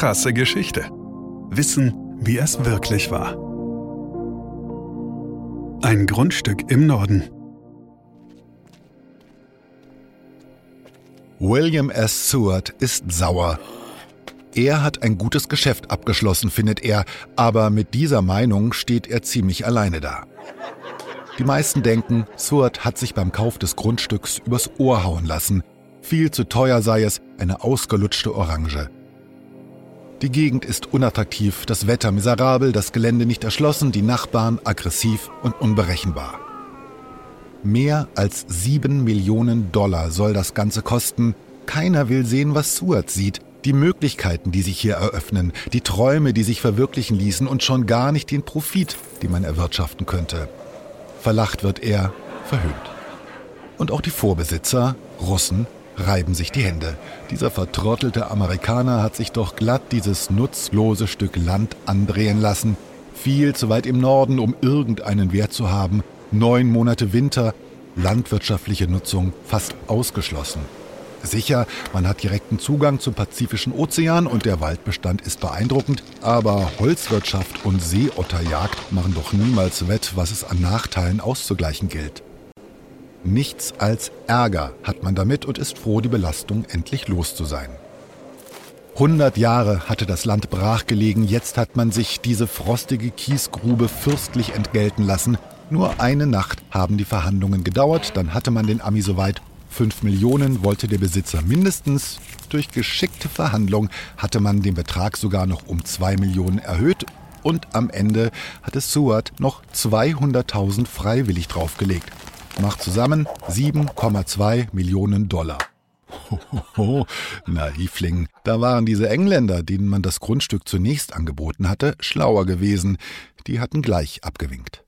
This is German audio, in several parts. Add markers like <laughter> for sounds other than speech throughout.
Krasse Geschichte. Wissen, wie es wirklich war. Ein Grundstück im Norden. William S. Seward ist sauer. Er hat ein gutes Geschäft abgeschlossen, findet er, aber mit dieser Meinung steht er ziemlich alleine da. Die meisten denken, Seward hat sich beim Kauf des Grundstücks übers Ohr hauen lassen. Viel zu teuer sei es, eine ausgelutschte Orange. Die Gegend ist unattraktiv, das Wetter miserabel, das Gelände nicht erschlossen, die Nachbarn aggressiv und unberechenbar. Mehr als sieben Millionen Dollar soll das Ganze kosten. Keiner will sehen, was Seward sieht. Die Möglichkeiten, die sich hier eröffnen, die Träume, die sich verwirklichen ließen und schon gar nicht den Profit, den man erwirtschaften könnte. Verlacht wird er, verhöhnt. Und auch die Vorbesitzer, Russen, reiben sich die Hände. Dieser vertrottelte Amerikaner hat sich doch glatt dieses nutzlose Stück Land andrehen lassen. Viel zu weit im Norden, um irgendeinen Wert zu haben. Neun Monate Winter, landwirtschaftliche Nutzung fast ausgeschlossen. Sicher, man hat direkten Zugang zum Pazifischen Ozean und der Waldbestand ist beeindruckend, aber Holzwirtschaft und Seeotterjagd machen doch niemals wett, was es an Nachteilen auszugleichen gilt. Nichts als Ärger hat man damit und ist froh, die Belastung endlich los zu sein. 100 Jahre hatte das Land brachgelegen, jetzt hat man sich diese frostige Kiesgrube fürstlich entgelten lassen. Nur eine Nacht haben die Verhandlungen gedauert, dann hatte man den Ami soweit 5 Millionen wollte der Besitzer mindestens. Durch geschickte Verhandlung hatte man den Betrag sogar noch um 2 Millionen erhöht und am Ende hatte Seward noch 200.000 freiwillig draufgelegt. Macht zusammen 7,2 Millionen Dollar. <laughs> Hohoho, Naivling. Da waren diese Engländer, denen man das Grundstück zunächst angeboten hatte, schlauer gewesen. Die hatten gleich abgewinkt.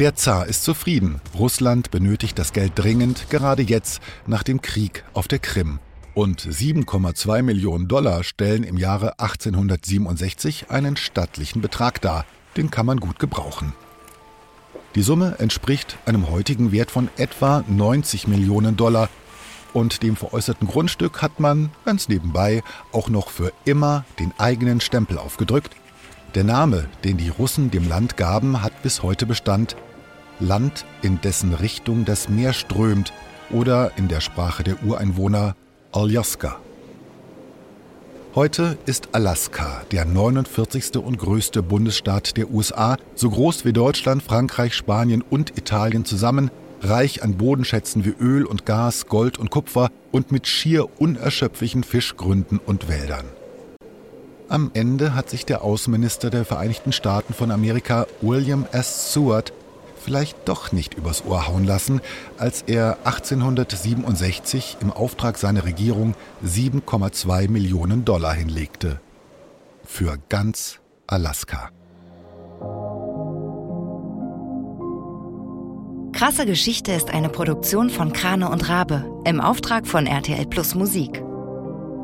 Der Zar ist zufrieden. Russland benötigt das Geld dringend, gerade jetzt nach dem Krieg auf der Krim. Und 7,2 Millionen Dollar stellen im Jahre 1867 einen stattlichen Betrag dar. Den kann man gut gebrauchen. Die Summe entspricht einem heutigen Wert von etwa 90 Millionen Dollar. Und dem veräußerten Grundstück hat man, ganz nebenbei, auch noch für immer den eigenen Stempel aufgedrückt, der Name, den die Russen dem Land gaben, hat bis heute Bestand. Land, in dessen Richtung das Meer strömt oder in der Sprache der Ureinwohner Aljaska. Heute ist Alaska der 49. und größte Bundesstaat der USA, so groß wie Deutschland, Frankreich, Spanien und Italien zusammen, reich an Bodenschätzen wie Öl und Gas, Gold und Kupfer und mit schier unerschöpflichen Fischgründen und Wäldern. Am Ende hat sich der Außenminister der Vereinigten Staaten von Amerika, William S. Seward, vielleicht doch nicht übers Ohr hauen lassen, als er 1867 im Auftrag seiner Regierung 7,2 Millionen Dollar hinlegte. Für ganz Alaska. Krasse Geschichte ist eine Produktion von Krane und Rabe im Auftrag von RTL Plus Musik.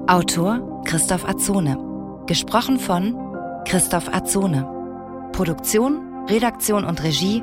Autor Christoph Azone. Gesprochen von Christoph Azone. Produktion, Redaktion und Regie